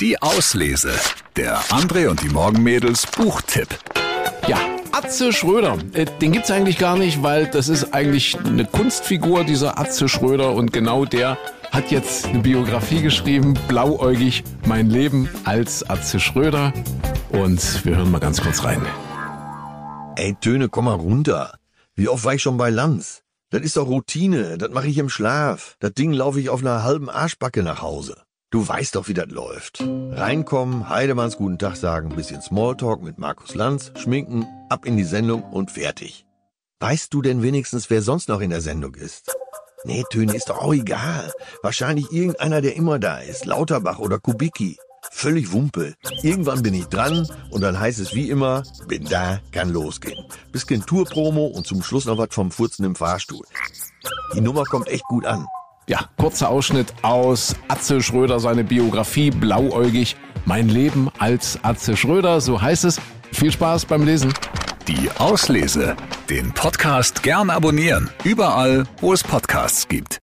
Die Auslese. Der André und die Morgenmädels Buchtipp. Ja, Atze Schröder. Äh, Den gibt's eigentlich gar nicht, weil das ist eigentlich eine Kunstfigur, dieser Atze Schröder. Und genau der hat jetzt eine Biografie geschrieben, blauäugig, mein Leben als Atze Schröder. Und wir hören mal ganz kurz rein. Ey, Töne, komm mal runter. Wie oft war ich schon bei Lanz? Das ist doch Routine, das mache ich im Schlaf. Das Ding laufe ich auf einer halben Arschbacke nach Hause. Du weißt doch, wie das läuft. Reinkommen, Heidemanns guten Tag sagen, bisschen Smalltalk mit Markus Lanz, schminken, ab in die Sendung und fertig. Weißt du denn wenigstens, wer sonst noch in der Sendung ist? Nee, Töne, ist doch auch egal. Wahrscheinlich irgendeiner, der immer da ist. Lauterbach oder Kubicki. Völlig Wumpe. Irgendwann bin ich dran und dann heißt es wie immer, bin da, kann losgehen. Bisschen Tourpromo und zum Schluss noch was vom Furzen im Fahrstuhl. Die Nummer kommt echt gut an. Ja, kurzer Ausschnitt aus Atze Schröder, seine Biografie, blauäugig, mein Leben als Atze Schröder, so heißt es. Viel Spaß beim Lesen. Die Auslese. Den Podcast gern abonnieren. Überall, wo es Podcasts gibt.